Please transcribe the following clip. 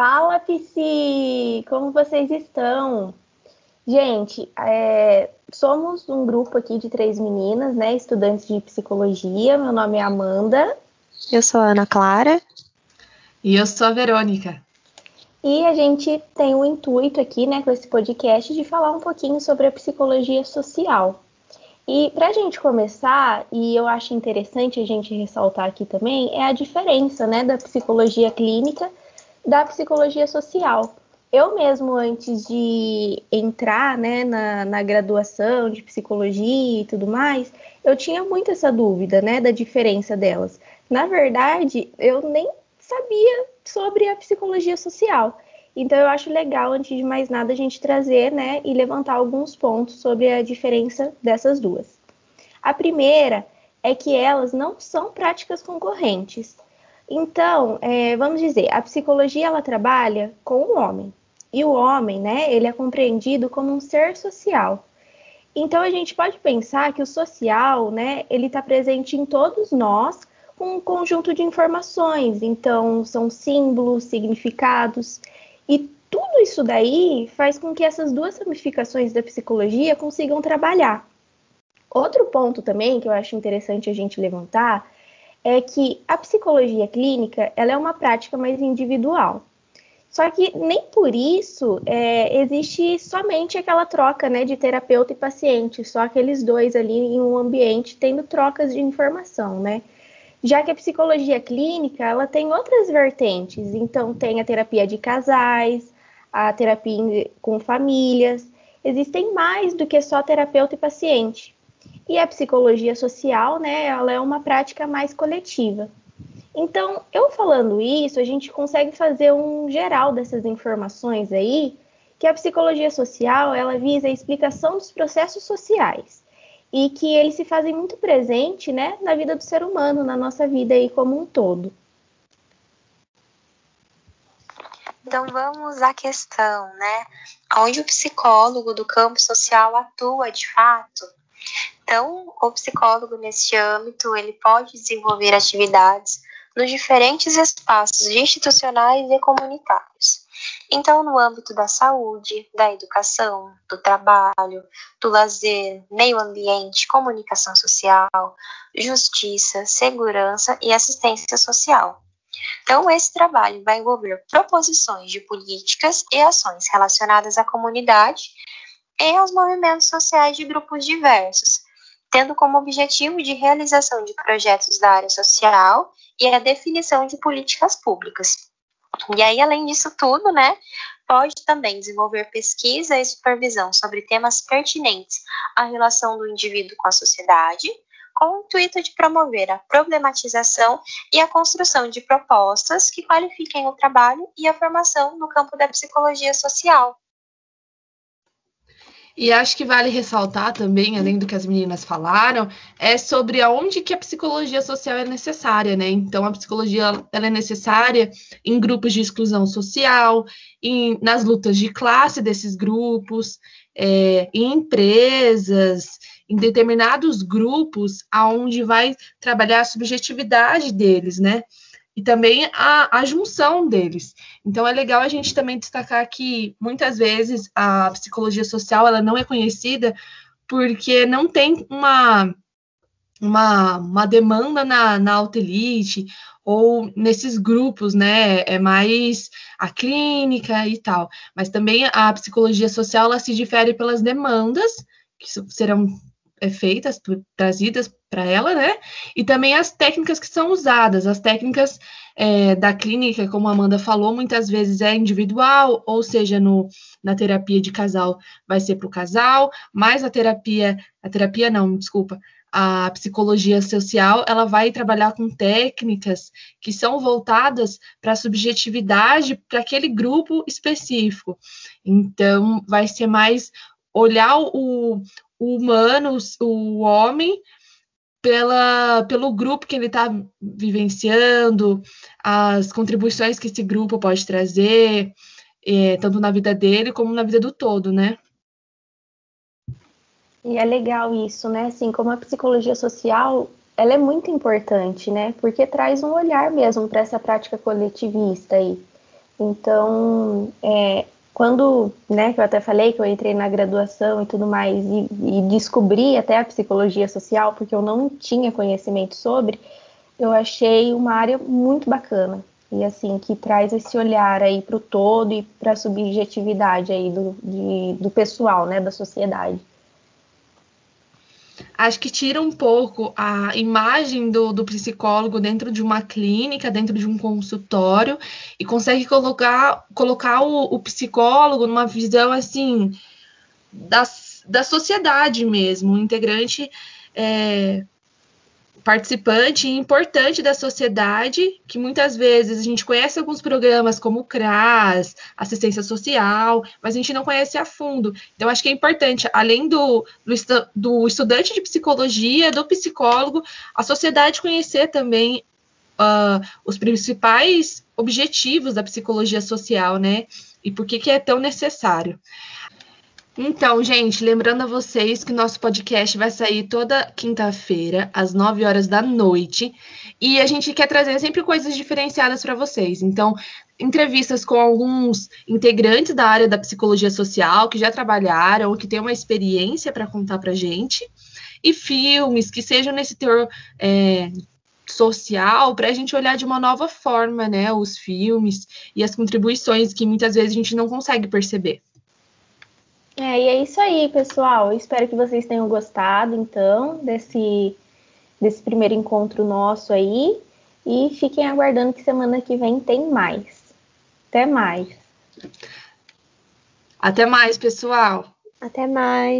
Fala, Psi! Como vocês estão? Gente, é, somos um grupo aqui de três meninas, né? Estudantes de psicologia. Meu nome é Amanda. Eu sou a Ana Clara. E eu sou a Verônica. E a gente tem o intuito aqui, né, com esse podcast, de falar um pouquinho sobre a psicologia social. E para a gente começar, e eu acho interessante a gente ressaltar aqui também, é a diferença, né, da psicologia clínica da psicologia social. Eu mesmo, antes de entrar né, na, na graduação de psicologia e tudo mais, eu tinha muito essa dúvida né, da diferença delas. Na verdade, eu nem sabia sobre a psicologia social. Então eu acho legal, antes de mais nada, a gente trazer né, e levantar alguns pontos sobre a diferença dessas duas. A primeira é que elas não são práticas concorrentes. Então, é, vamos dizer, a psicologia ela trabalha com o homem. E o homem, né, ele é compreendido como um ser social. Então a gente pode pensar que o social, né, ele está presente em todos nós com um conjunto de informações. Então são símbolos, significados e tudo isso daí faz com que essas duas ramificações da psicologia consigam trabalhar. Outro ponto também que eu acho interessante a gente levantar é que a psicologia clínica ela é uma prática mais individual. Só que nem por isso é, existe somente aquela troca né, de terapeuta e paciente, só aqueles dois ali em um ambiente tendo trocas de informação, né? Já que a psicologia clínica ela tem outras vertentes, então tem a terapia de casais, a terapia com famílias, existem mais do que só terapeuta e paciente. E a psicologia social, né, ela é uma prática mais coletiva. Então, eu falando isso, a gente consegue fazer um geral dessas informações aí, que a psicologia social, ela visa a explicação dos processos sociais e que eles se fazem muito presente, né, na vida do ser humano, na nossa vida aí como um todo. Então vamos à questão, né? Onde o psicólogo do campo social atua de fato então, o psicólogo neste âmbito, ele pode desenvolver atividades nos diferentes espaços institucionais e comunitários. Então, no âmbito da saúde, da educação, do trabalho, do lazer, meio ambiente, comunicação social, justiça, segurança e assistência social. Então, esse trabalho vai envolver proposições de políticas e ações relacionadas à comunidade e aos movimentos sociais de grupos diversos, tendo como objetivo de realização de projetos da área social e a definição de políticas públicas. E aí, além disso tudo, né, pode também desenvolver pesquisa e supervisão sobre temas pertinentes à relação do indivíduo com a sociedade, com o intuito de promover a problematização e a construção de propostas que qualifiquem o trabalho e a formação no campo da psicologia social. E acho que vale ressaltar também, além do que as meninas falaram, é sobre aonde que a psicologia social é necessária, né? Então, a psicologia ela é necessária em grupos de exclusão social, em, nas lutas de classe desses grupos, é, em empresas, em determinados grupos, aonde vai trabalhar a subjetividade deles, né? E também a, a junção deles. Então é legal a gente também destacar que muitas vezes a psicologia social ela não é conhecida porque não tem uma uma, uma demanda na, na alta elite ou nesses grupos, né? É mais a clínica e tal. Mas também a psicologia social ela se difere pelas demandas que serão é, feitas, trazidas para ela, né? E também as técnicas que são usadas, as técnicas é, da clínica, como a Amanda falou, muitas vezes é individual, ou seja, no, na terapia de casal vai ser para o casal, mas a terapia, a terapia não, desculpa, a psicologia social, ela vai trabalhar com técnicas que são voltadas para a subjetividade para aquele grupo específico. Então, vai ser mais olhar o, o humano, o homem, pela, pelo grupo que ele está vivenciando, as contribuições que esse grupo pode trazer, é, tanto na vida dele como na vida do todo, né? E é legal isso, né? Assim, como a psicologia social, ela é muito importante, né? Porque traz um olhar mesmo para essa prática coletivista aí. Então, é, quando, né, que eu até falei que eu entrei na graduação e tudo mais, e, e descobri até a psicologia social, porque eu não tinha conhecimento sobre, eu achei uma área muito bacana. E assim, que traz esse olhar aí para o todo e para a subjetividade aí do, de, do pessoal, né, da sociedade acho que tira um pouco a imagem do, do psicólogo dentro de uma clínica, dentro de um consultório, e consegue colocar, colocar o, o psicólogo numa visão assim da, da sociedade mesmo, um integrante é, participante e importante da sociedade, que muitas vezes a gente conhece alguns programas como o CRAS, assistência social, mas a gente não conhece a fundo. Então, acho que é importante, além do, do, do estudante de psicologia, do psicólogo, a sociedade conhecer também uh, os principais objetivos da psicologia social, né? E por que, que é tão necessário. Então, gente, lembrando a vocês que nosso podcast vai sair toda quinta-feira, às 9 horas da noite, e a gente quer trazer sempre coisas diferenciadas para vocês. Então, entrevistas com alguns integrantes da área da psicologia social que já trabalharam, que têm uma experiência para contar para gente, e filmes que sejam nesse teor é, social, para a gente olhar de uma nova forma, né, os filmes e as contribuições que muitas vezes a gente não consegue perceber. É, e é isso aí, pessoal. espero que vocês tenham gostado, então, desse, desse primeiro encontro nosso aí. E fiquem aguardando que semana que vem tem mais. Até mais. Até mais, pessoal. Até mais.